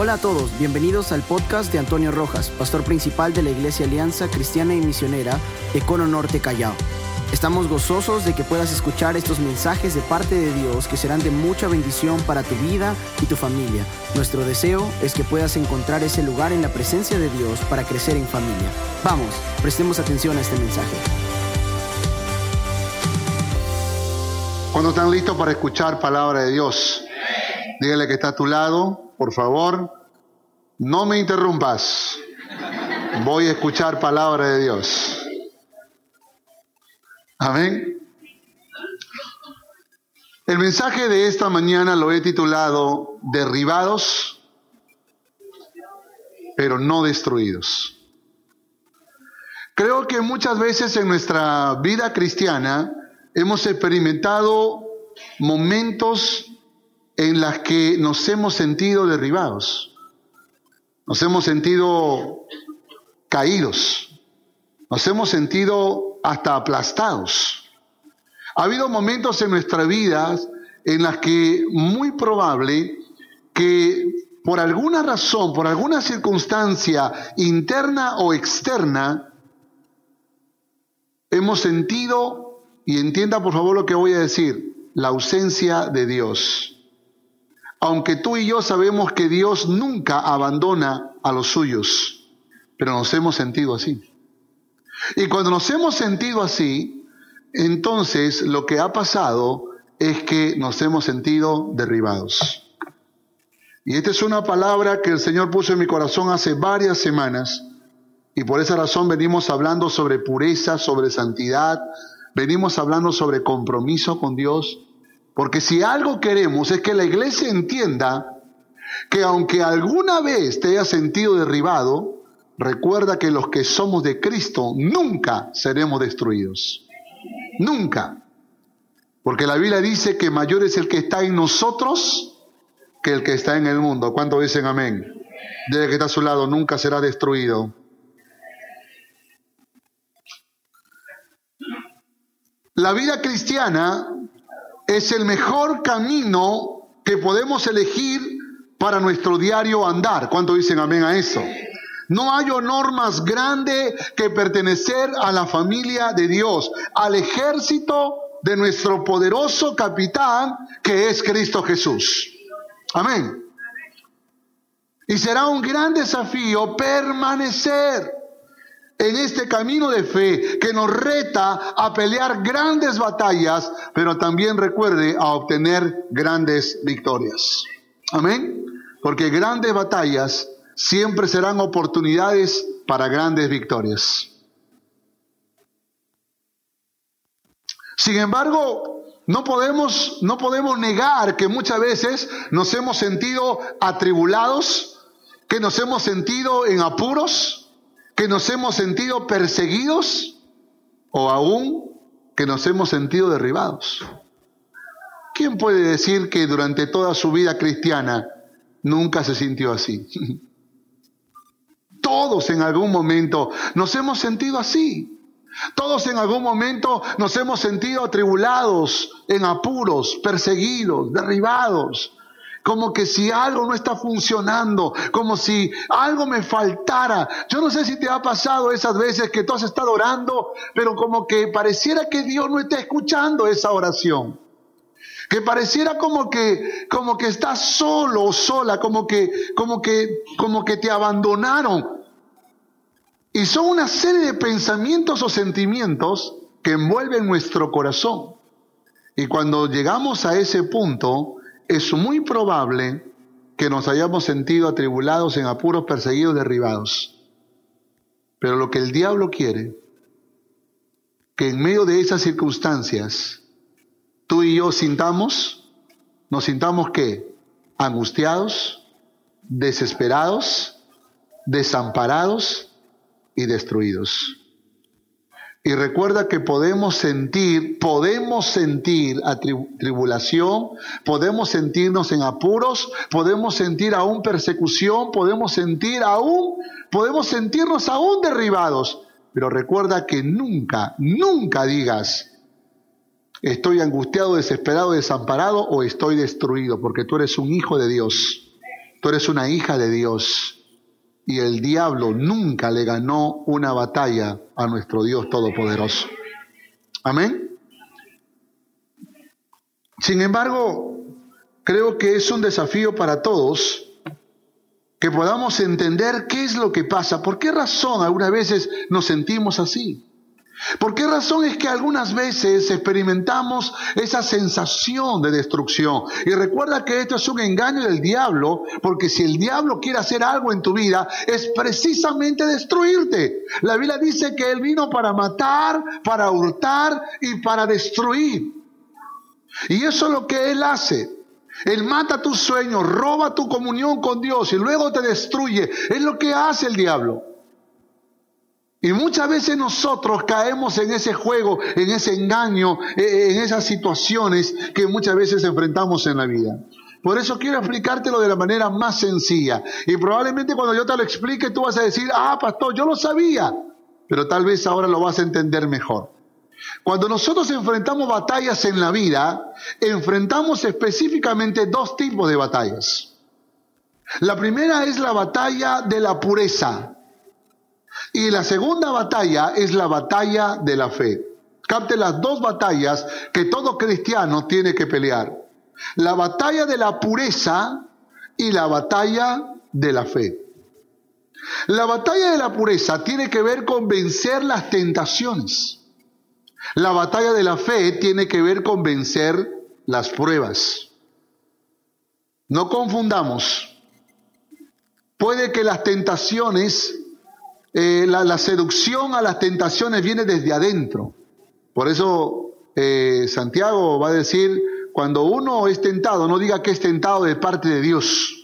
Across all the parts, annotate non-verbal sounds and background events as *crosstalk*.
Hola a todos, bienvenidos al podcast de Antonio Rojas, pastor principal de la Iglesia Alianza Cristiana y Misionera de Cono Norte Callao. Estamos gozosos de que puedas escuchar estos mensajes de parte de Dios que serán de mucha bendición para tu vida y tu familia. Nuestro deseo es que puedas encontrar ese lugar en la presencia de Dios para crecer en familia. Vamos, prestemos atención a este mensaje. Cuando están listos para escuchar palabra de Dios, dígale que está a tu lado, por favor, no me interrumpas. Voy a escuchar palabra de Dios. Amén. El mensaje de esta mañana lo he titulado Derribados, pero no destruidos. Creo que muchas veces en nuestra vida cristiana hemos experimentado momentos en los que nos hemos sentido derribados, nos hemos sentido caídos, nos hemos sentido hasta aplastados. Ha habido momentos en nuestra vida en las que muy probable que por alguna razón, por alguna circunstancia interna o externa, hemos sentido y entienda por favor lo que voy a decir, la ausencia de Dios. Aunque tú y yo sabemos que Dios nunca abandona a los suyos, pero nos hemos sentido así. Y cuando nos hemos sentido así, entonces lo que ha pasado es que nos hemos sentido derribados. Y esta es una palabra que el Señor puso en mi corazón hace varias semanas y por esa razón venimos hablando sobre pureza, sobre santidad, venimos hablando sobre compromiso con Dios, porque si algo queremos es que la iglesia entienda que aunque alguna vez te hayas sentido derribado, recuerda que los que somos de Cristo nunca seremos destruidos. Nunca. Porque la Biblia dice que mayor es el que está en nosotros que el que está en el mundo. ¿Cuánto dicen amén? Desde que está a su lado, nunca será destruido. La vida cristiana es el mejor camino que podemos elegir para nuestro diario andar. ¿Cuánto dicen amén a eso? No hay honor más grande que pertenecer a la familia de Dios, al ejército de nuestro poderoso capitán que es Cristo Jesús. Amén. Y será un gran desafío permanecer en este camino de fe que nos reta a pelear grandes batallas, pero también recuerde a obtener grandes victorias. Amén. Porque grandes batallas siempre serán oportunidades para grandes victorias. Sin embargo, no podemos, no podemos negar que muchas veces nos hemos sentido atribulados, que nos hemos sentido en apuros, que nos hemos sentido perseguidos o aún que nos hemos sentido derribados. ¿Quién puede decir que durante toda su vida cristiana nunca se sintió así? *laughs* Todos en algún momento nos hemos sentido así. Todos en algún momento nos hemos sentido atribulados, en apuros, perseguidos, derribados como que si algo no está funcionando, como si algo me faltara. Yo no sé si te ha pasado esas veces que tú has estado orando, pero como que pareciera que Dios no está escuchando esa oración. Que pareciera como que como que estás solo o sola, como que como que como que te abandonaron. Y son una serie de pensamientos o sentimientos que envuelven nuestro corazón. Y cuando llegamos a ese punto, es muy probable que nos hayamos sentido atribulados, en apuros, perseguidos, derribados. Pero lo que el diablo quiere, que en medio de esas circunstancias, tú y yo sintamos, nos sintamos que angustiados, desesperados, desamparados y destruidos. Y recuerda que podemos sentir, podemos sentir tribulación, podemos sentirnos en apuros, podemos sentir aún persecución, podemos sentir aún, podemos sentirnos aún derribados. Pero recuerda que nunca, nunca digas, estoy angustiado, desesperado, desamparado o estoy destruido, porque tú eres un hijo de Dios. Tú eres una hija de Dios y el diablo nunca le ganó una batalla a nuestro Dios Todopoderoso. Amén. Sin embargo, creo que es un desafío para todos que podamos entender qué es lo que pasa, por qué razón algunas veces nos sentimos así. ¿Por qué razón es que algunas veces experimentamos esa sensación de destrucción? Y recuerda que esto es un engaño del diablo, porque si el diablo quiere hacer algo en tu vida, es precisamente destruirte. La Biblia dice que Él vino para matar, para hurtar y para destruir. Y eso es lo que Él hace. Él mata tus sueños, roba tu comunión con Dios y luego te destruye. Es lo que hace el diablo. Y muchas veces nosotros caemos en ese juego, en ese engaño, e, en esas situaciones que muchas veces enfrentamos en la vida. Por eso quiero explicártelo de la manera más sencilla. Y probablemente cuando yo te lo explique tú vas a decir, ah, pastor, yo lo sabía. Pero tal vez ahora lo vas a entender mejor. Cuando nosotros enfrentamos batallas en la vida, enfrentamos específicamente dos tipos de batallas. La primera es la batalla de la pureza y la segunda batalla es la batalla de la fe. Capte las dos batallas que todo cristiano tiene que pelear. La batalla de la pureza y la batalla de la fe. La batalla de la pureza tiene que ver con vencer las tentaciones. La batalla de la fe tiene que ver con vencer las pruebas. No confundamos. Puede que las tentaciones, eh, la, seducción a las tentaciones viene desde adentro. Por eso eh, Santiago va a decir, cuando uno es tentado, no diga que es tentado de parte de Dios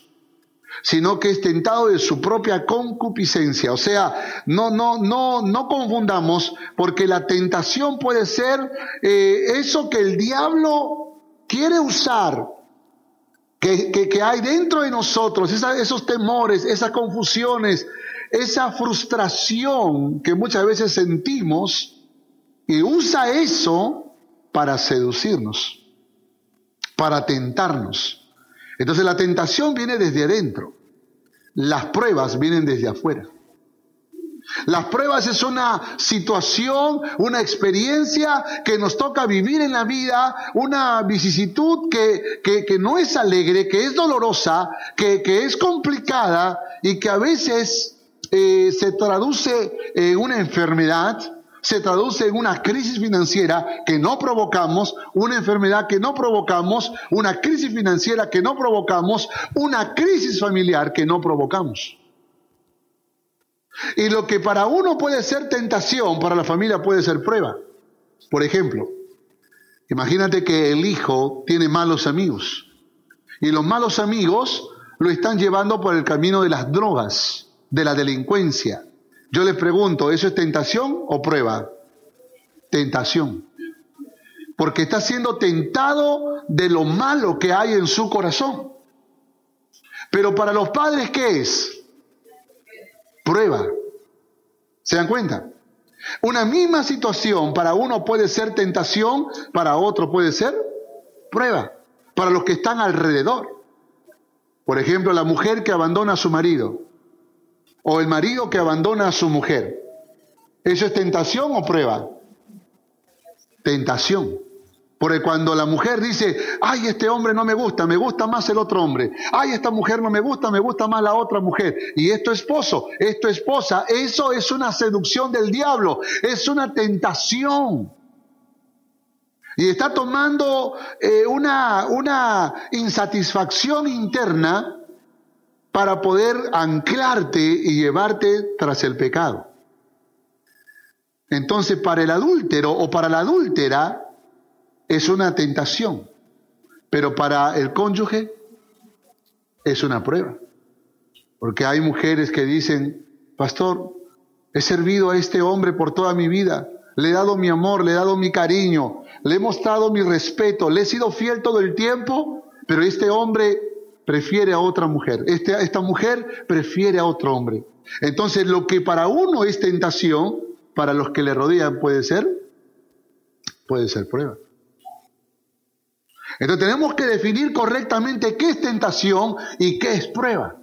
sino que es tentado de su propia concupiscencia. O sea, no, no, no, no confundamos, porque la tentación puede ser eh, eso que el diablo quiere usar, que, que, hay dentro de nosotros, esos temores, esas confusiones, esa frustración que muchas veces sentimos, y usa eso para seducirnos, para tentarnos. Entonces la tentación viene desde adentro, las pruebas vienen desde afuera. Las pruebas es una situación, una experiencia que nos toca vivir en la vida, una vicisitud que, que, no es alegre, que es dolorosa, que, que es complicada y que a veces eh, se traduce en una enfermedad, se traduce en una crisis financiera que no provocamos, una enfermedad que no provocamos, una crisis financiera que no provocamos, una crisis familiar que no provocamos. Y lo que para uno puede ser tentación, para la familia puede ser prueba. Por ejemplo, imagínate que el hijo tiene malos amigos y los malos amigos lo están llevando por el camino de las drogas, de la delincuencia, yo les pregunto, ¿eso es tentación o prueba? Tentación. Porque está siendo tentado de lo malo que hay en su corazón. Pero para los padres, ¿qué es? Prueba. ¿Se dan cuenta? Una misma situación para uno puede ser tentación, para otro puede ser prueba. Para los que están alrededor. Por ejemplo, la mujer que abandona a su marido o el marido que abandona a su mujer. ¿Eso es tentación o prueba? Tentación. Porque cuando la mujer dice, ay, este hombre no me gusta, me gusta más el otro hombre. Ay, esta mujer no me gusta, me gusta más la otra mujer. Y esto esposo, esto esposa, eso es una seducción del diablo, es una tentación. Y está tomando eh, una, una insatisfacción interna para poder anclarte y llevarte tras el pecado. Entonces, para el adúltero o para la adúltera es una tentación, pero para el cónyuge es una prueba. Porque hay mujeres que dicen, pastor, he servido a este hombre por toda mi vida, le he dado mi amor, le he dado mi cariño, le he mostrado mi respeto, le he sido fiel todo el tiempo, pero este hombre prefiere a otra mujer, este, esta mujer prefiere a otro hombre. Entonces lo que para uno es tentación, para los que le rodean puede ser, puede ser prueba. Entonces tenemos que definir correctamente qué es tentación y qué es prueba.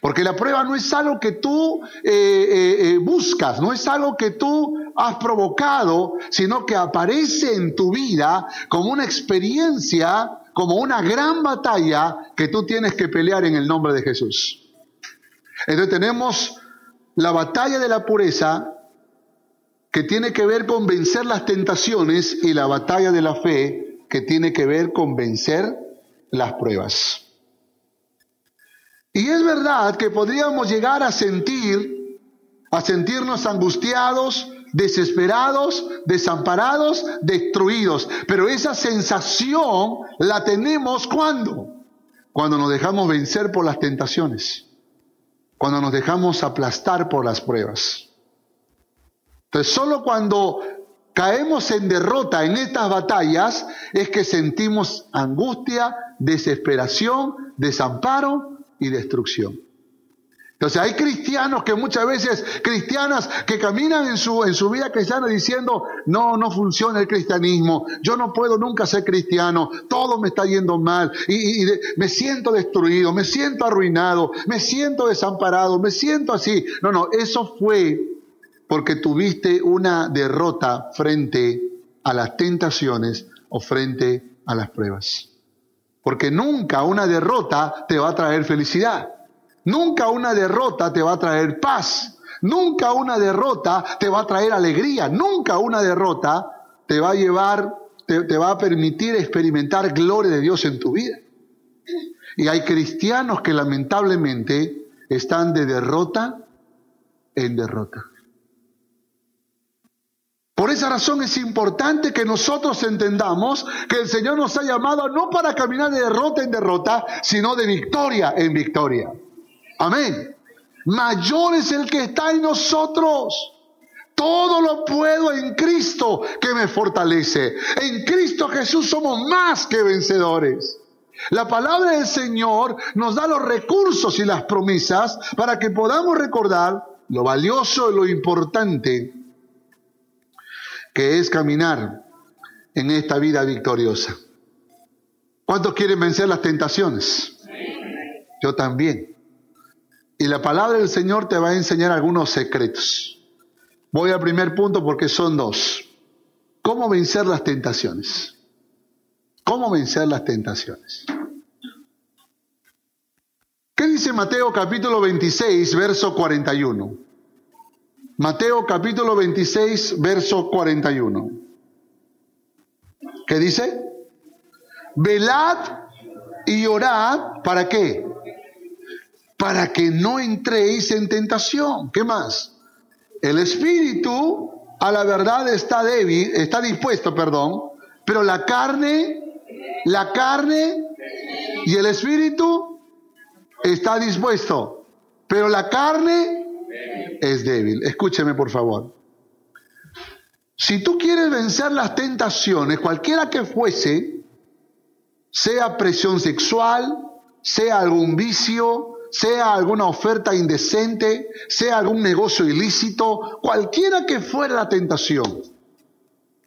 Porque la prueba no es algo que tú eh, eh, eh, buscas, no es algo que tú has provocado, sino que aparece en tu vida como una experiencia, como una gran batalla que tú tienes que pelear en el nombre de Jesús. Entonces tenemos la batalla de la pureza que tiene que ver con vencer las tentaciones y la batalla de la fe que tiene que ver con vencer las pruebas. Y es verdad que podríamos llegar a sentir, a sentirnos angustiados, desesperados, desamparados, destruidos. Pero esa sensación la tenemos cuando? Cuando nos dejamos vencer por las tentaciones, cuando nos dejamos aplastar por las pruebas. Entonces, solo cuando caemos en derrota en estas batallas es que sentimos angustia, desesperación, desamparo y destrucción. Entonces hay cristianos que muchas veces, cristianas que caminan en su, en su vida cristiana diciendo, no, no funciona el cristianismo, yo no puedo nunca ser cristiano, todo me está yendo mal y, me siento destruido, me siento arruinado, me siento desamparado, me siento así. No, no, eso fue porque tuviste una derrota frente a las tentaciones o frente a las pruebas. Porque nunca una derrota te va a traer felicidad. Nunca una derrota te va a traer paz. Nunca una derrota te va a traer alegría. Nunca una derrota te va a llevar, te, va a permitir experimentar gloria de Dios en tu vida. Y hay cristianos que lamentablemente están de derrota en derrota. Por esa razón es importante que nosotros entendamos que el Señor nos ha llamado no para caminar de derrota en derrota, sino de victoria en victoria. Amén. Mayor es el que está en nosotros. Todo lo puedo en Cristo que me fortalece. En Cristo Jesús somos más que vencedores. La palabra del Señor nos da los recursos y las promesas para que podamos recordar lo valioso y lo importante que es caminar en esta vida victoriosa. ¿Cuántos quieren vencer las tentaciones? Yo también. Y la palabra del Señor te va a enseñar algunos secretos. Voy al primer punto porque son dos. ¿Cómo vencer las tentaciones? ¿Cómo vencer las tentaciones? ¿Qué dice Mateo capítulo 26, verso 41? Mateo capítulo 26, verso 41. ¿Qué dice? Velad y orad, ¿para qué? Para que no entréis en tentación. ¿Qué más? El espíritu a la verdad está débil, está dispuesto, perdón, pero la carne, la carne y el espíritu está dispuesto, pero la carne es débil. Escúcheme, por favor. Si tú quieres vencer las tentaciones, cualquiera que fuese, sea presión sexual, sea algún vicio, sea alguna oferta indecente, sea algún negocio ilícito, cualquiera que fuera la tentación,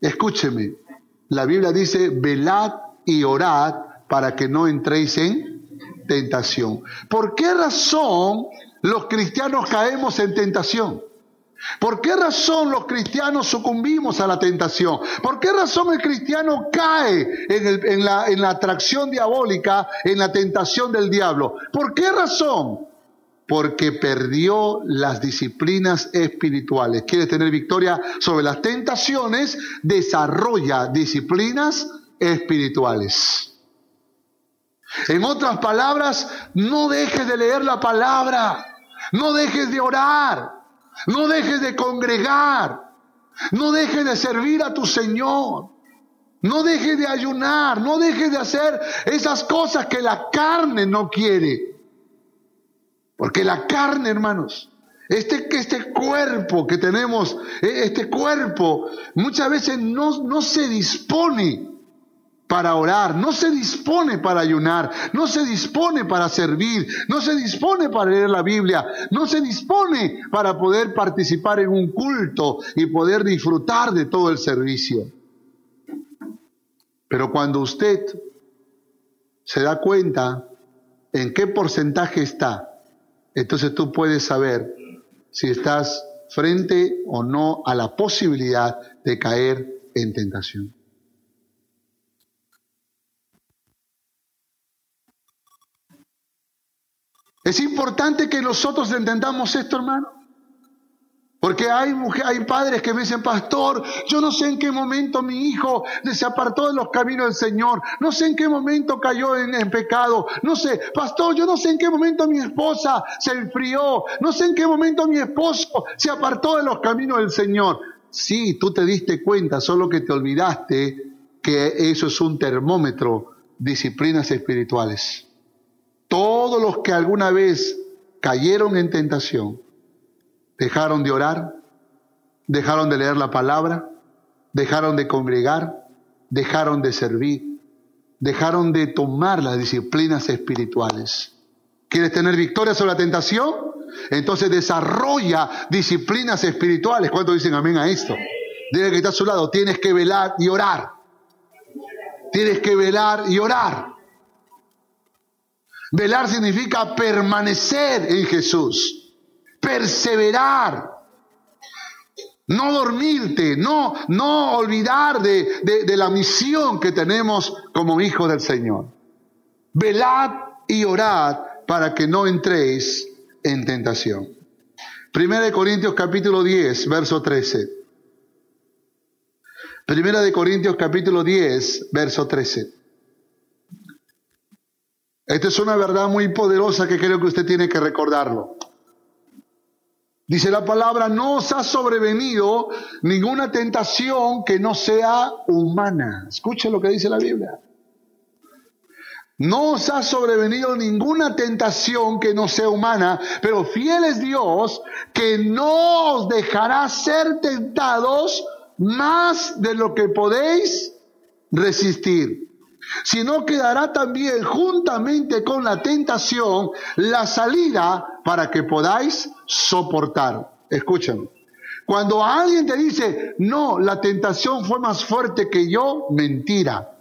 escúcheme, la Biblia dice, velad y orad para que no entréis en tentación. ¿Por qué razón los cristianos caemos en tentación? ¿Por qué razón los cristianos sucumbimos a la tentación? ¿Por qué razón el cristiano cae en, la, la atracción diabólica, en la tentación del diablo? ¿Por qué razón? Porque perdió las disciplinas espirituales. Quiere tener victoria sobre las tentaciones, desarrolla disciplinas espirituales. En otras palabras, no dejes de leer la palabra, no dejes de orar, no dejes de congregar, no dejes de servir a tu Señor, no dejes de ayunar, no dejes de hacer esas cosas que la carne no quiere. Porque la carne, hermanos, este, este cuerpo que tenemos, e, este cuerpo, muchas veces no, no se dispone para orar, no se dispone para ayunar, no se dispone para servir, no se dispone para leer la Biblia, no se dispone para poder participar en un culto y poder disfrutar de todo el servicio. Pero cuando usted se da cuenta en qué porcentaje está, entonces tú puedes saber si estás frente o no a la posibilidad de caer en tentación. Es importante que nosotros entendamos esto, hermano. Porque hay, hay padres que me dicen, pastor, yo no sé en qué momento mi hijo se apartó de los caminos del Señor, no sé en qué momento cayó en, en, pecado, no sé, pastor, yo no sé en qué momento mi esposa se enfrió, no sé en qué momento mi esposo se apartó de los caminos del Señor. Sí, tú te diste cuenta, solo que te olvidaste que eso es un termómetro, disciplinas espirituales. Todos los que alguna vez cayeron en tentación, dejaron de orar, dejaron de leer la palabra, dejaron de congregar, dejaron de servir, dejaron de tomar las disciplinas espirituales. ¿Quieres tener victoria sobre la tentación? Entonces desarrolla disciplinas espirituales. ¿Cuántos dicen amén a esto? Dile que está a su lado, tienes que velar y orar. Tienes que velar y orar. Velar significa permanecer en Jesús perseverar. No dormirte, no, no olvidar de, de, la misión que tenemos como hijos del Señor. Velad y orad para que no entréis en tentación. Primera de Corintios capítulo 10, verso 13. Primera de Corintios capítulo 10, verso 13. Esta es una verdad muy poderosa que creo que usted tiene que recordarlo. Dice la palabra, no os ha sobrevenido ninguna tentación que no sea humana. Escuche lo que dice la Biblia. No os ha sobrevenido ninguna tentación que no sea humana, pero fiel es Dios que no os dejará ser tentados más de lo que podéis resistir sino que dará también juntamente con la tentación la salida para que podáis soportar. Escuchen, cuando alguien te dice, no, la tentación fue más fuerte que yo, mentira.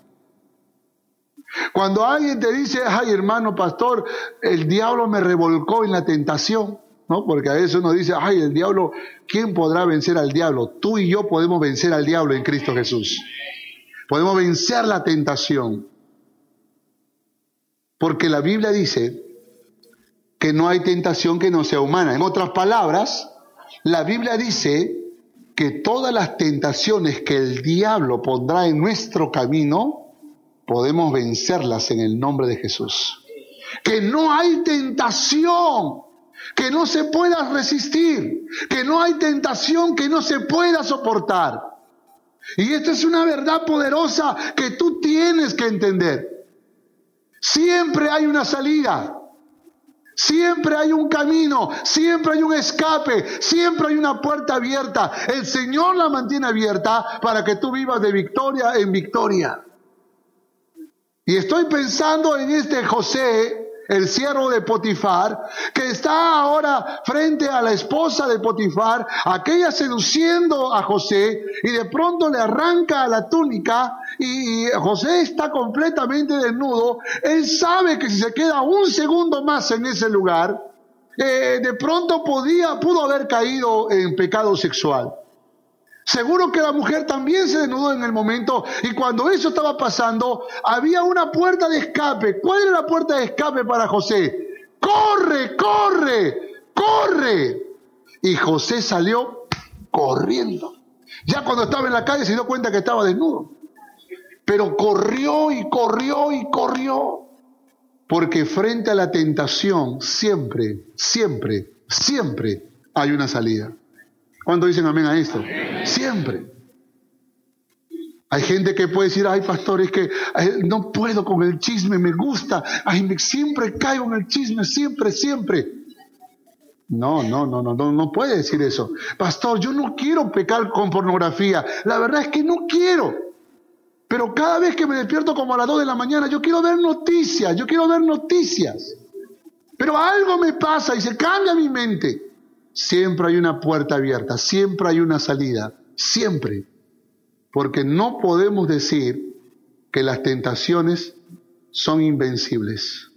Cuando alguien te dice, ay hermano pastor, el diablo me revolcó en la tentación, ¿no? Porque a veces uno dice, ay el diablo, ¿quién podrá vencer al diablo? Tú y yo podemos vencer al diablo en Cristo Jesús. Podemos vencer la tentación. Porque la Biblia dice que no hay tentación que no sea humana. En otras palabras, la Biblia dice que todas las tentaciones que el diablo pondrá en nuestro camino, podemos vencerlas en el nombre de Jesús. Que no hay tentación que no se pueda resistir, que no hay tentación que no se pueda soportar. Y esta es una verdad poderosa que tú tienes que entender. Siempre hay una salida. Siempre hay un camino, siempre hay un escape, siempre hay una puerta abierta. El Señor la mantiene abierta para que tú vivas de victoria en victoria. Y estoy pensando en este José el siervo de Potifar, que está ahora frente a la esposa de Potifar, aquella seduciendo a José, y de pronto le arranca la túnica y, José está completamente desnudo. Él sabe que si se queda un segundo más en ese lugar, eh, de pronto podía, pudo haber caído en pecado sexual. Seguro que la mujer también se desnudó en el momento y cuando eso estaba pasando había una puerta de escape. ¿Cuál era la puerta de escape para José? Corre, corre, corre. Y José salió corriendo. Ya cuando estaba en la calle se dio cuenta que estaba desnudo. Pero corrió y corrió y corrió. Porque frente a la tentación siempre, siempre, siempre hay una salida. ¿Cuánto dicen amén a esto? Siempre. Hay gente que puede decir, ay pastor, es que no puedo con el chisme, me gusta, ay, me, siempre caigo en el chisme, siempre, siempre. No, no, no, no, no, no puede decir eso. Pastor, yo no quiero pecar con pornografía. La verdad es que no quiero. Pero cada vez que me despierto como a las 2 de la mañana, yo quiero ver noticias, yo quiero ver noticias. Pero algo me pasa y se cambia mi mente. Siempre hay una puerta abierta, siempre hay una salida, siempre. Porque no podemos decir que las tentaciones son invencibles.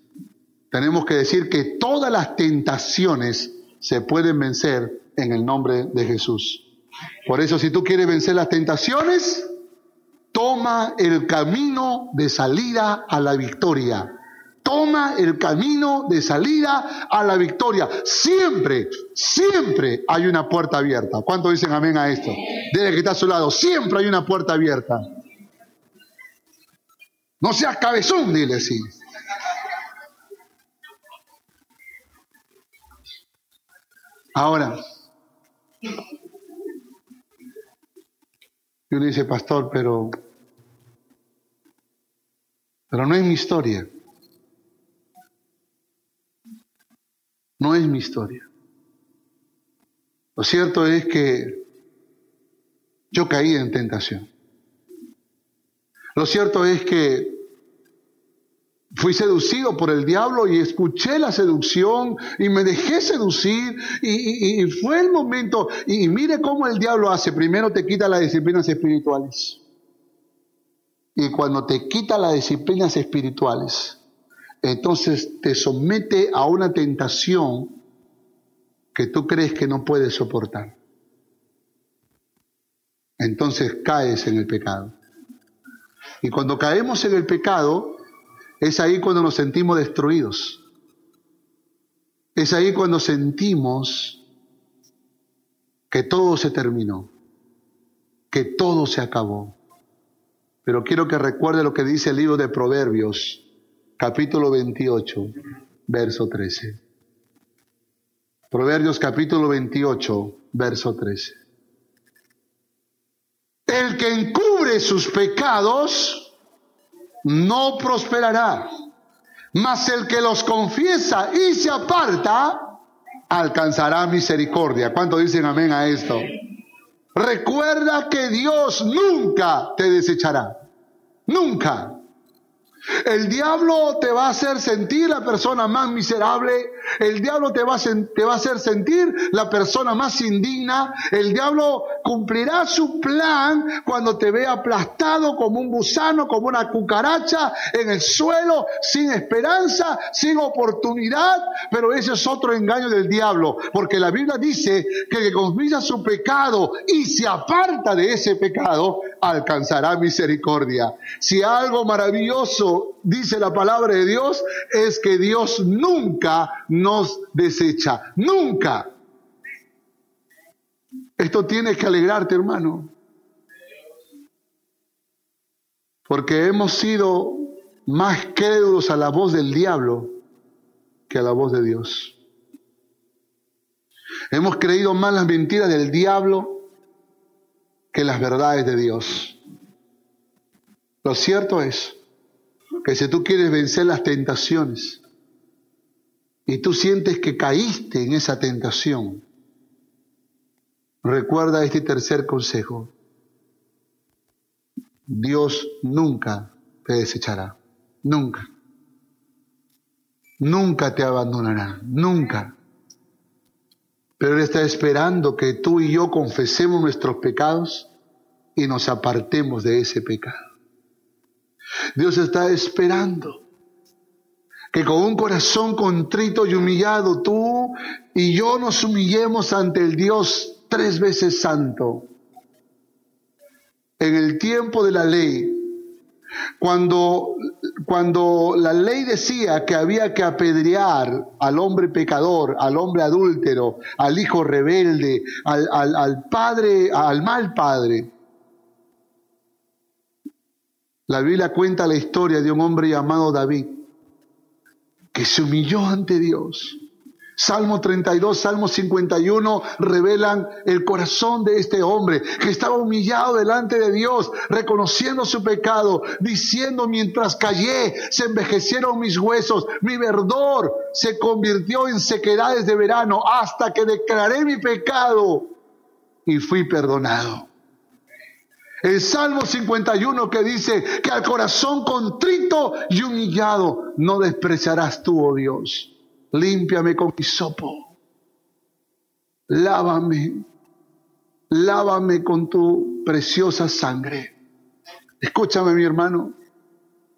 Tenemos que decir que todas las tentaciones se pueden vencer en el nombre de Jesús. Por eso si tú quieres vencer las tentaciones, toma el camino de salida a la victoria. Toma el camino de salida a la victoria. Siempre, siempre hay una puerta abierta. ¿Cuántos dicen amén a esto? Desde que está a su lado, siempre hay una puerta abierta. No seas cabezón, dile así. Ahora, y uno dice, pastor, pero, pero no es mi historia. No es mi historia. Lo cierto es que yo caí en tentación. Lo cierto es que fui seducido por el diablo y escuché la seducción y me dejé seducir y, fue el momento, y, mire cómo el diablo hace, primero te quita las disciplinas espirituales. Y cuando te quita las disciplinas espirituales, entonces te somete a una tentación que tú crees que no puedes soportar. Entonces caes en el pecado. Y cuando caemos en el pecado, es ahí cuando nos sentimos destruidos. Es ahí cuando sentimos que todo se terminó, que todo se acabó. Pero quiero que recuerde lo que dice el libro de Proverbios, capítulo 28, verso 13. Proverbios capítulo 28, verso 13. El que encubre sus pecados, no prosperará. Mas el que los confiesa y se aparta, alcanzará misericordia. ¿Cuánto dicen amén a esto? Recuerda que Dios nunca te desechará. Nunca. El diablo te va a hacer sentir la persona más miserable, el diablo te va, a te va a hacer sentir la persona más indigna, el diablo cumplirá su plan cuando te vea aplastado como un gusano, como una cucaracha en el suelo, sin esperanza, sin oportunidad, pero ese es otro engaño del diablo, porque la Biblia dice que el que confiesa su pecado y se aparta de ese pecado, alcanzará misericordia. Si algo maravilloso dice la palabra de Dios es que Dios nunca nos desecha, nunca. Esto tiene que alegrarte, hermano. Porque hemos sido más crédulos a la voz del diablo que a la voz de Dios. Hemos creído más las mentiras del diablo que las verdades de Dios. Lo cierto es que si tú quieres vencer las tentaciones y tú sientes que caíste en esa tentación, recuerda este tercer consejo. Dios nunca te desechará, nunca. Nunca te abandonará, nunca. Pero Él está esperando que tú y yo confesemos nuestros pecados y nos apartemos de ese pecado. Dios está esperando que con un corazón contrito y humillado tú y yo nos humillemos ante el Dios tres veces santo. En el tiempo de la ley, cuando, cuando la ley decía que había que apedrear al hombre pecador, al hombre adúltero, al hijo rebelde, al, al padre, al mal padre, la Biblia cuenta la historia de un hombre llamado David, que se humilló ante Dios Salmo 32, Salmo 51 revelan el corazón de este hombre que estaba humillado delante de Dios, reconociendo su pecado, diciendo mientras callé, se envejecieron mis huesos, mi verdor se convirtió en sequedades de verano hasta que declaré mi pecado y fui perdonado. El Salmo 51 que dice que al corazón contrito y humillado no despreciarás tú, oh Dios límpiame con sopo, lávame, lávame con tu preciosa sangre. Escúchame mi hermano,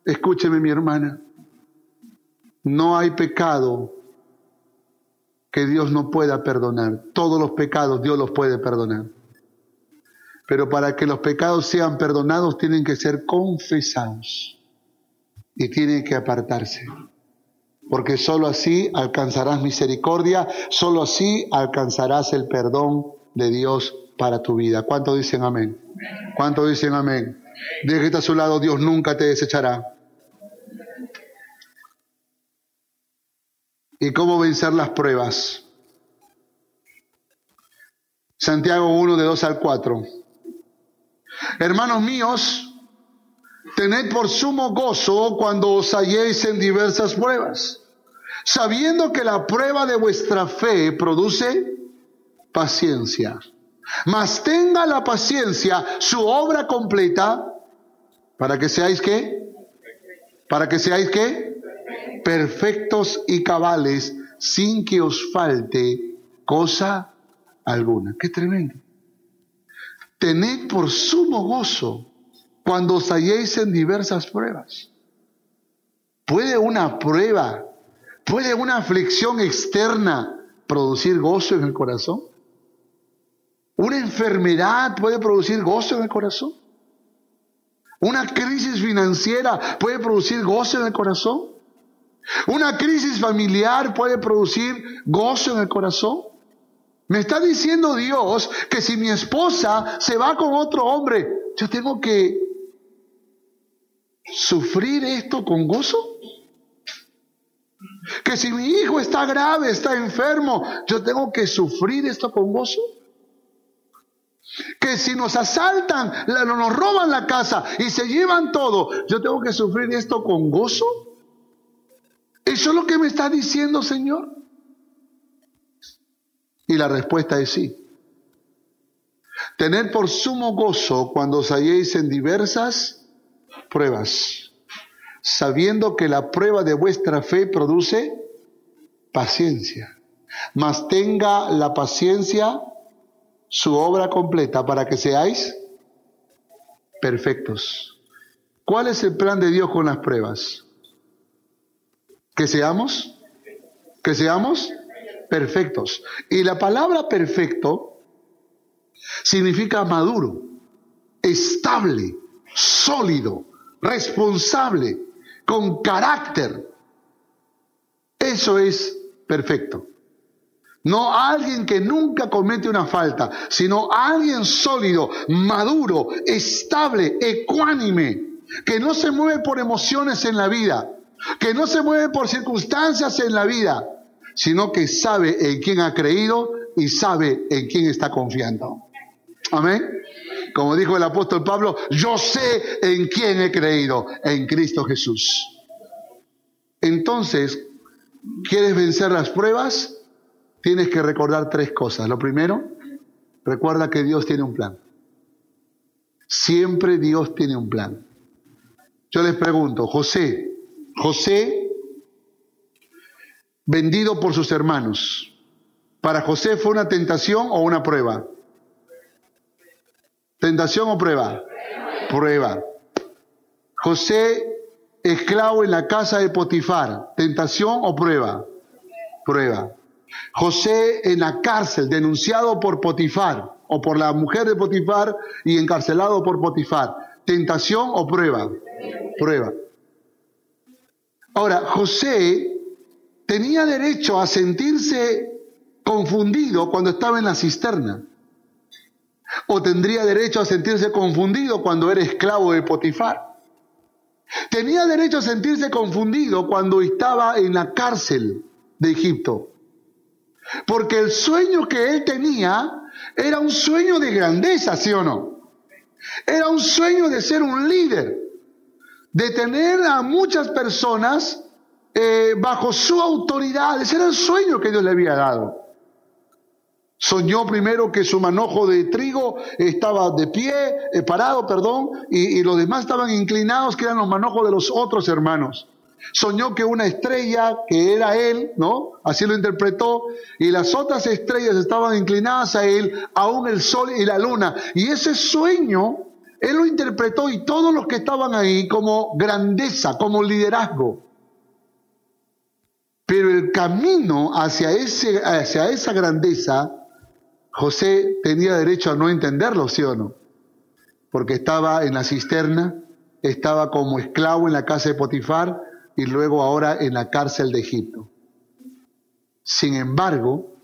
escúcheme mi hermana, no hay pecado que Dios no pueda perdonar. Todos los pecados Dios los puede perdonar. Pero para que los pecados sean perdonados tienen que ser confesados y tienen que apartarse. Porque sólo así alcanzarás misericordia, sólo así alcanzarás el perdón de Dios para tu vida. ¿Cuánto dicen amén? ¿Cuánto dicen amén? Deje a su lado, Dios nunca te desechará. ¿Y cómo vencer las pruebas? Santiago 1 de 2 al 4. Hermanos míos, tened por sumo gozo cuando os halléis en diversas pruebas, sabiendo que la prueba de vuestra fe produce paciencia. Mas tenga la paciencia su obra completa para que seáis qué? Para que seáis qué? perfectos y cabales, sin que os falte cosa alguna. Qué tremendo. Tened por sumo gozo cuando os halléis en diversas pruebas. ¿Puede una prueba, puede una aflicción externa producir gozo en el corazón? ¿Una enfermedad puede producir gozo en el corazón? ¿Una crisis financiera puede producir gozo en el corazón? Una crisis familiar puede producir gozo en el corazón. Me está diciendo Dios que si mi esposa se va con otro hombre, yo tengo que sufrir esto con gozo. Que si mi hijo está grave, está enfermo, yo tengo que sufrir esto con gozo. Que si nos asaltan, nos roban la casa y se llevan todo, yo tengo que sufrir esto con gozo. ¿Eso es lo que me está diciendo, Señor? Y la respuesta es sí. Tener por sumo gozo cuando os halléis en diversas pruebas, sabiendo que la prueba de vuestra fe produce paciencia. Mas tenga la paciencia su obra completa para que seáis perfectos. ¿Cuál es el plan de Dios con las pruebas? Que seamos, que seamos perfectos. Y la palabra perfecto significa maduro, estable, sólido, responsable, con carácter. Eso es perfecto. No alguien que nunca comete una falta, sino alguien sólido, maduro, estable, ecuánime, que no se mueve por emociones en la vida, que no se mueve por circunstancias en la vida, sino que sabe en quién ha creído y sabe en quién está confiando. Amén. Como dijo el apóstol Pablo, yo sé en quién he creído, en Cristo Jesús. Entonces, ¿quieres vencer las pruebas? Tienes que recordar tres cosas. Lo primero, recuerda que Dios tiene un plan. Siempre Dios tiene un plan. Yo les pregunto, José, José, vendido por sus hermanos. ¿Para José fue una tentación o una prueba? ¿Tentación o prueba? Prueba. José, esclavo en la casa de Potifar. ¿Tentación o prueba? Prueba. José en la cárcel, denunciado por Potifar o por la mujer de Potifar y encarcelado por Potifar. ¿Tentación o prueba? Prueba. Ahora, José tenía derecho a sentirse confundido cuando estaba en la cisterna. O tendría derecho a sentirse confundido cuando era esclavo de Potifar. Tenía derecho a sentirse confundido cuando estaba en la cárcel de Egipto. Porque el sueño que él tenía era un sueño de grandeza, ¿sí o no? Era un sueño de ser un líder de tener a muchas personas eh, bajo su autoridad. Ese era el sueño que Dios le había dado. Soñó primero que su manojo de trigo estaba de pie, eh, parado, perdón, y, y los demás estaban inclinados, que eran los manojos de los otros hermanos. Soñó que una estrella, que era él, ¿no? Así lo interpretó, y las otras estrellas estaban inclinadas a él, aún el sol y la luna. Y ese sueño Él lo interpretó y todos los que estaban ahí como grandeza, como liderazgo. Pero el camino hacia, ese, hacia esa grandeza, José tenía derecho a no entenderlo, ¿sí o no? Porque estaba en la cisterna, estaba como esclavo en la casa de Potifar y luego ahora en la cárcel de Egipto. Sin embargo,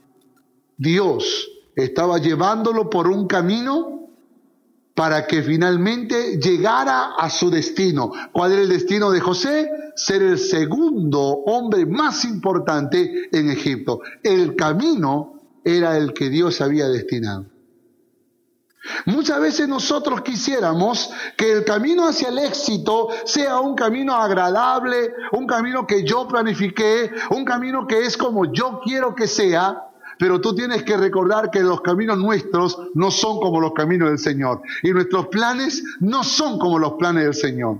Dios estaba llevándolo por un camino para que finalmente llegara a su destino. ¿Cuál era el destino de José? Ser el segundo hombre más importante en Egipto. El camino era el que Dios había destinado. Muchas veces nosotros quisiéramos que el camino hacia el éxito sea un camino agradable, un camino que yo planifiqué, un camino que es como yo quiero que sea, pero tú tienes que recordar que los caminos nuestros no son como los caminos del Señor. Y nuestros planes no son como los planes del Señor.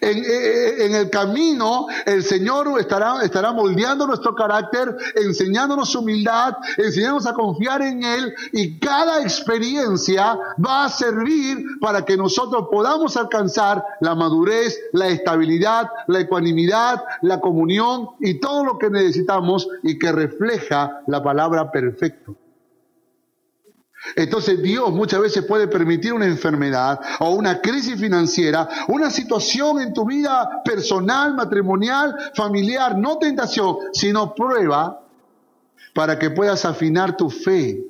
En, el camino el Señor estará, estará moldeando nuestro carácter, enseñándonos humildad, enseñándonos a confiar en Él y cada experiencia va a servir para que nosotros podamos alcanzar la madurez, la estabilidad, la ecuanimidad, la comunión y todo lo que necesitamos y que refleja la palabra perfecto. Entonces Dios muchas veces puede permitir una enfermedad o una crisis financiera, una situación en tu vida personal, matrimonial, familiar, no tentación, sino prueba para que puedas afinar tu fe,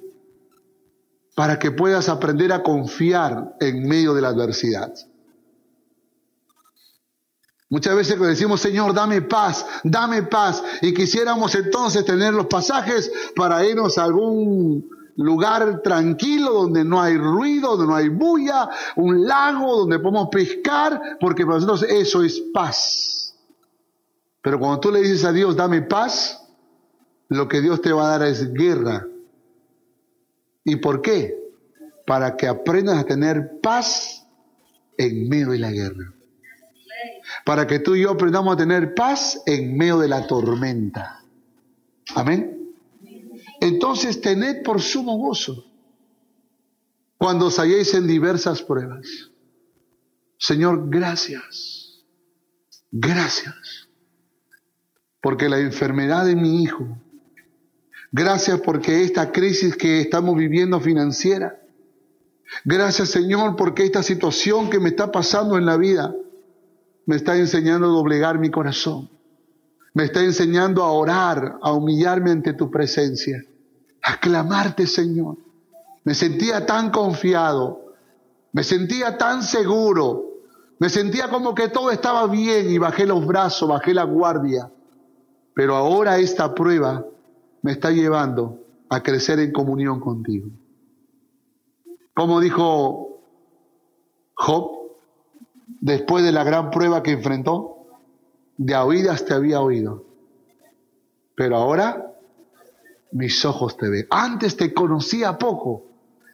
para que puedas aprender a confiar en medio de la adversidad. Muchas veces decimos, Señor, dame paz, dame paz, y quisiéramos entonces tener los pasajes para irnos a algún lugar tranquilo donde no hay ruido, donde no hay bulla, un lago donde podemos pescar, porque para nosotros eso es paz. Pero cuando tú le dices a Dios, dame paz, lo que Dios te va a dar es guerra. ¿Y por qué? Para que aprendas a tener paz en medio de la guerra. Para que tú y yo aprendamos a tener paz en medio de la tormenta. Amén. Entonces tened por sumo gozo cuando os halléis en diversas pruebas. Señor, gracias. Gracias. Porque la enfermedad de mi hijo. Gracias porque esta crisis que estamos viviendo financiera. Gracias Señor porque esta situación que me está pasando en la vida me está enseñando a doblegar mi corazón. Me está enseñando a orar, a humillarme ante tu presencia aclamarte, Señor. Me sentía tan confiado, me sentía tan seguro, me sentía como que todo estaba bien y bajé los brazos, bajé la guardia. Pero ahora esta prueba me está llevando a crecer en comunión contigo. Como dijo Job, después de la gran prueba que enfrentó, de oídas te había oído. Pero ahora mis ojos te ven. Antes te conocía poco,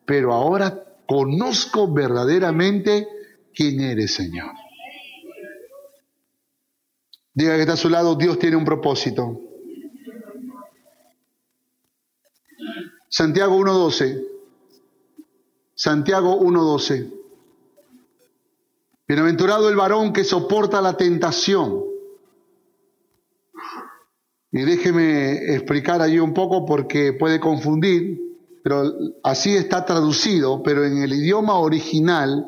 pero ahora conozco verdaderamente quién eres, Señor. Diga que está a su lado, Dios tiene un propósito. Santiago 1.12. Santiago 1.12. Bienaventurado el varón que soporta la tentación y déjeme explicar allí un poco porque puede confundir, pero así está traducido, pero en el idioma original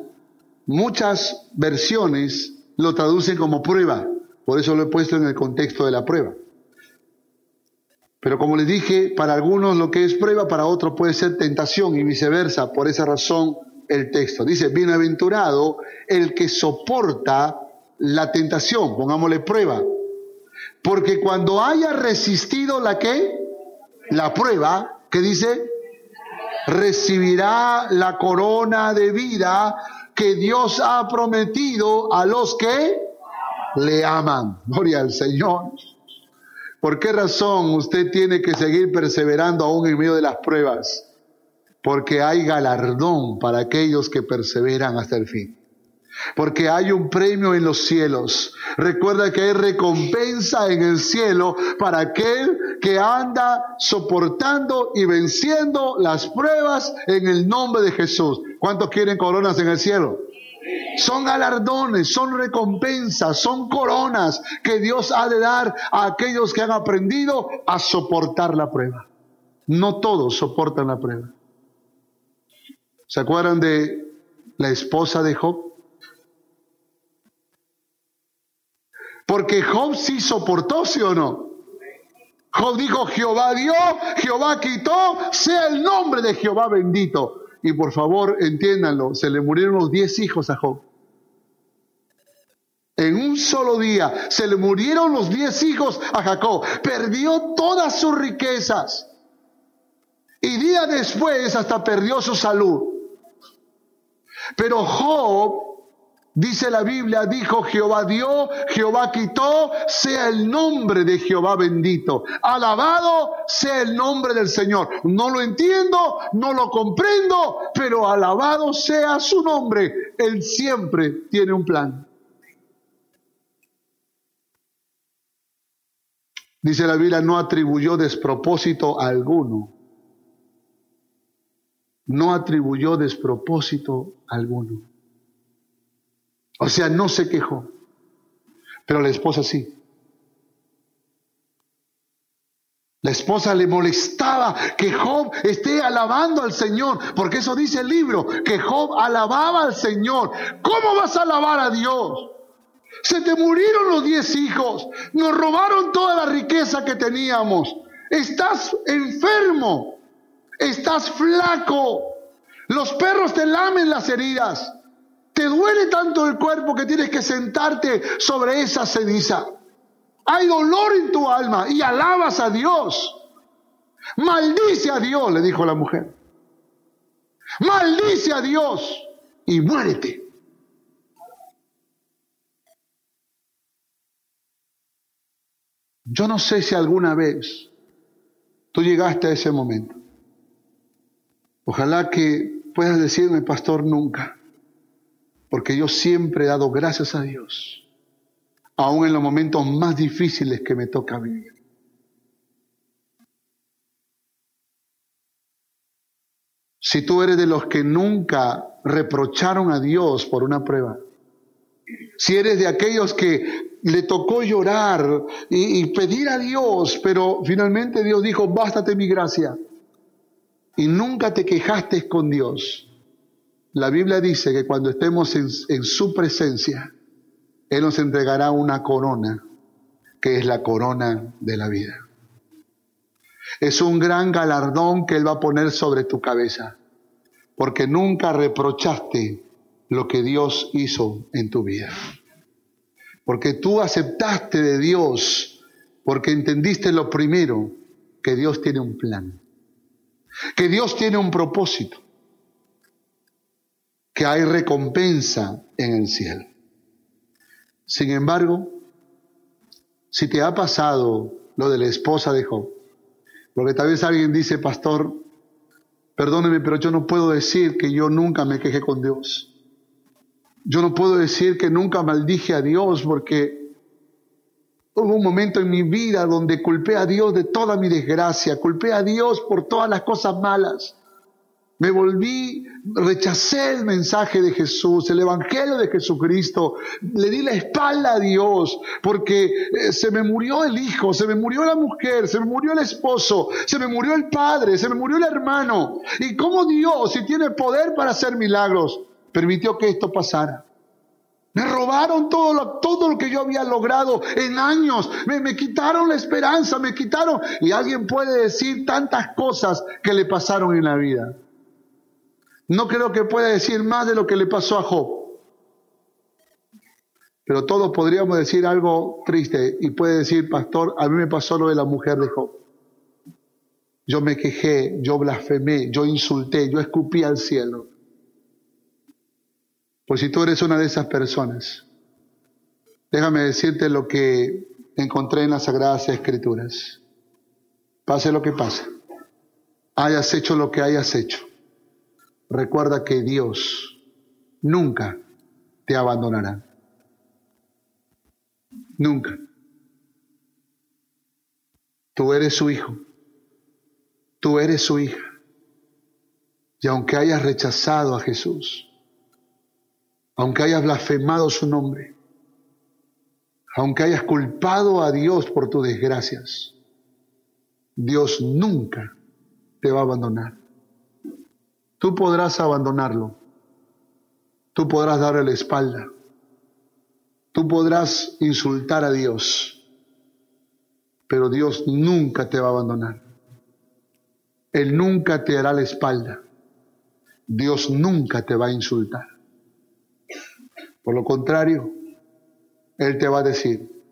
muchas versiones lo traducen como prueba, por eso lo he puesto en el contexto de la prueba. Pero como les dije, para algunos lo que es prueba, para otros puede ser tentación y viceversa, por esa razón el texto. Dice, bienaventurado el que soporta la tentación, pongámosle prueba, porque cuando haya resistido la que, la prueba, que dice, recibirá la corona de vida que Dios ha prometido a los que le aman. Gloria al Señor. ¿Por qué razón usted tiene que seguir perseverando aún en medio de las pruebas? Porque hay galardón para aquellos que perseveran hasta el fin porque hay un premio en los cielos. Recuerda que hay recompensa en el cielo para aquel que anda soportando y venciendo las pruebas en el nombre de Jesús. ¿Cuántos quieren coronas en el cielo? Son galardones, son recompensas, son coronas que Dios ha de dar a aquellos que han aprendido a soportar la prueba. No todos soportan la prueba. ¿Se acuerdan de la esposa de Job? Porque Job sí soportó, ¿sí o no? Job dijo, Jehová dio, Jehová quitó, sea el nombre de Jehová bendito. Y por favor, entiéndanlo, se le murieron los diez hijos a Job. En un solo día se le murieron los diez hijos a Jacob. Perdió todas sus riquezas. Y día después hasta perdió su salud. Pero Job Dice la Biblia, dijo Jehová dio, Jehová quitó, sea el nombre de Jehová bendito. Alabado sea el nombre del Señor. No lo entiendo, no lo comprendo, pero alabado sea su nombre. Él siempre tiene un plan. Dice la Biblia, no atribuyó despropósito alguno. No atribuyó despropósito alguno. O sea, no se quejó. Pero la esposa sí. La esposa le molestaba que Job esté alabando al Señor, porque eso dice el libro, que Job alababa al Señor. ¿Cómo vas a alabar a Dios? Se te murieron los diez hijos, nos robaron toda la riqueza que teníamos, estás enfermo, estás flaco, los perros te lamen las heridas. Te duele tanto el cuerpo que tienes que sentarte sobre esa ceniza. Hay dolor en tu alma y alabas a Dios. Maldice a Dios, le dijo la mujer. Maldice a Dios y muérete. Yo no sé si alguna vez tú llegaste a ese momento. Ojalá que puedas decirme, pastor, nunca porque yo siempre he dado gracias a Dios, aun en los momentos más difíciles que me toca vivir. Si tú eres de los que nunca reprocharon a Dios por una prueba, si eres de aquellos que le tocó llorar y, y, pedir a Dios, pero finalmente Dios dijo, bástate mi gracia, y nunca te quejaste con Dios, la Biblia dice que cuando estemos en, su presencia, Él nos entregará una corona, que es la corona de la vida. Es un gran galardón que Él va a poner sobre tu cabeza, porque nunca reprochaste lo que Dios hizo en tu vida. Porque tú aceptaste de Dios, porque entendiste lo primero, que Dios tiene un plan, que Dios tiene un propósito que hay recompensa en el cielo. Sin embargo, si te ha pasado lo de la esposa de Job, porque tal vez alguien dice, pastor, perdóneme, pero yo no puedo decir que yo nunca me quejé con Dios. Yo no puedo decir que nunca maldije a Dios porque hubo un momento en mi vida donde culpé a Dios de toda mi desgracia, culpé a Dios por todas las cosas malas. Me volví, rechacé el mensaje de Jesús, el Evangelio de Jesucristo. Le di la espalda a Dios porque eh, se me murió el hijo, se me murió la mujer, se me murió el esposo, se me murió el padre, se me murió el hermano. ¿Y cómo Dios, si tiene poder para hacer milagros, permitió que esto pasara? Me robaron todo lo, todo lo que yo había logrado en años. Me, me, quitaron la esperanza, me quitaron. Y alguien puede decir tantas cosas que le pasaron en la vida. No creo que pueda decir más de lo que le pasó a Job. Pero todos podríamos decir algo triste y puede decir, pastor, a mí me pasó lo de la mujer de Job. Yo me quejé, yo blasfemé, yo insulté, yo escupí al cielo. Pues si tú eres una de esas personas, déjame decirte lo que encontré en las Sagradas Escrituras. Pase lo que pase, hayas hecho lo que hayas hecho recuerda que Dios nunca te abandonará. Nunca. Tú eres su hijo. Tú eres su hija. Y aunque hayas rechazado a Jesús, aunque hayas blasfemado su nombre, aunque hayas culpado a Dios por tus desgracias, Dios nunca te va a abandonar. Tú podrás abandonarlo, tú podrás darle la espalda, tú podrás insultar a Dios, pero Dios nunca te va a abandonar. Él nunca te hará la espalda. Dios nunca te va a insultar. Por lo contrario, Él te va a decir,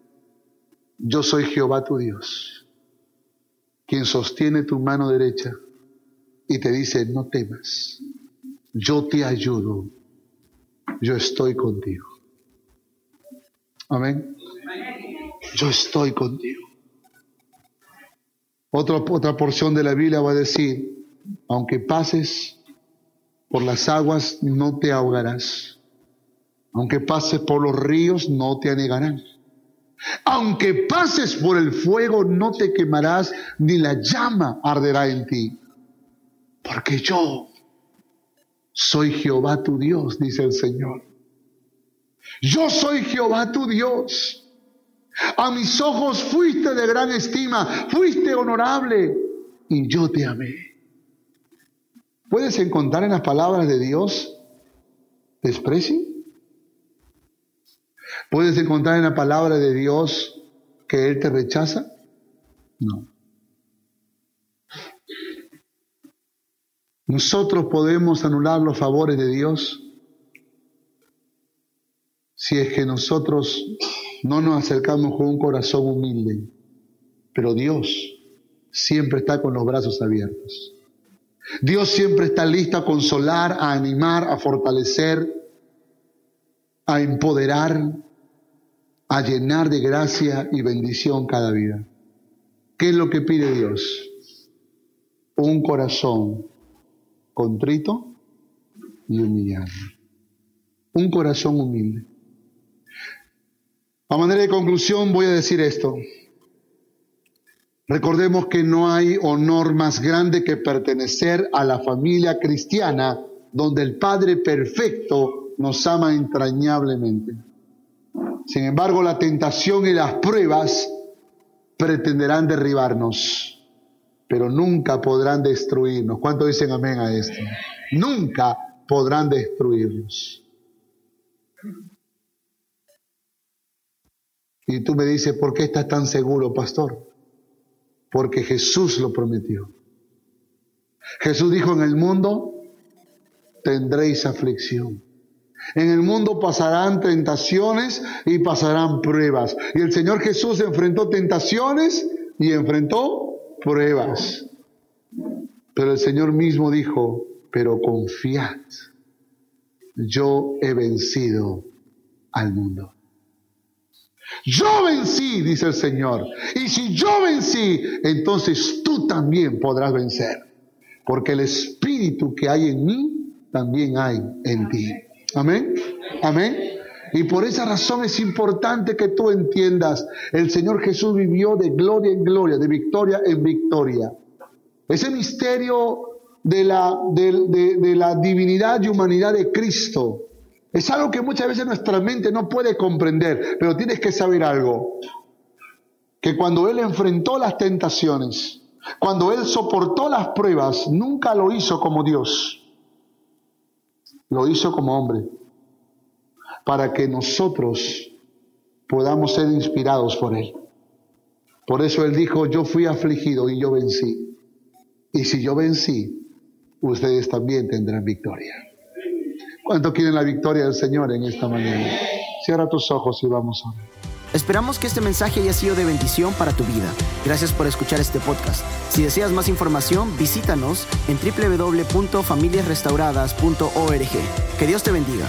yo soy Jehová tu Dios, quien sostiene tu mano derecha y te dice, no temas, yo te ayudo, yo estoy contigo. Amén. Yo estoy contigo. Otra, otra porción de la Biblia va a decir, aunque pases por las aguas, no te ahogarás. Aunque pases por los ríos, no te anegarán. Aunque pases por el fuego, no te quemarás, ni la llama arderá en ti. Porque yo soy Jehová tu Dios, dice el Señor. Yo soy Jehová tu Dios. A mis ojos fuiste de gran estima, fuiste honorable y yo te amé. ¿Puedes encontrar en las palabras de Dios desprecio? ¿Puedes encontrar en la palabra de Dios que Él te rechaza? No. Nosotros podemos anular los favores de Dios si es que nosotros no nos acercamos con un corazón humilde. Pero Dios siempre está con los brazos abiertos. Dios siempre está listo a consolar, a animar, a fortalecer, a empoderar, a llenar de gracia y bendición cada vida. ¿Qué es lo que pide Dios? Un corazón contrito y humillado. Un corazón humilde. A manera de conclusión voy a decir esto. Recordemos que no hay honor más grande que pertenecer a la familia cristiana donde el Padre perfecto nos ama entrañablemente. Sin embargo, la tentación y las pruebas pretenderán derribarnos, pero nunca podrán destruirnos. ¿Cuánto dicen amén a esto? Nunca podrán destruirnos. Y tú me dices, ¿por qué estás tan seguro, pastor? Porque Jesús lo prometió. Jesús dijo, en el mundo tendréis aflicción. En el mundo pasarán tentaciones y pasarán pruebas. Y el Señor Jesús enfrentó tentaciones y enfrentó pruebas. Pero el Señor mismo dijo, pero confiad, yo he vencido al mundo. Yo vencí, dice el Señor. Y si yo vencí, entonces tú también podrás vencer. Porque el espíritu que hay en mí, también hay en ti. Amén. Amén. Y por esa razón es importante que tú entiendas, el Señor Jesús vivió de gloria en gloria, de victoria en victoria. Ese misterio de la, de la divinidad y humanidad de Cristo es algo que muchas veces nuestra mente no puede comprender, pero tienes que saber algo. Que cuando Él enfrentó las tentaciones, cuando Él soportó las pruebas, nunca lo hizo como Dios. Lo hizo como hombre. Para que nosotros podamos ser inspirados por Él. Por eso Él dijo, yo fui afligido y yo vencí. Y si yo vencí, ustedes también tendrán victoria. ¿Cuánto quieren la victoria del Señor en esta mañana? Cierra tus ojos y vamos a ver. Esperamos que este mensaje haya sido de bendición para tu vida. Gracias por escuchar este podcast. Si deseas más información, visítanos en www.familiasrestauradas.org. Que Dios te bendiga.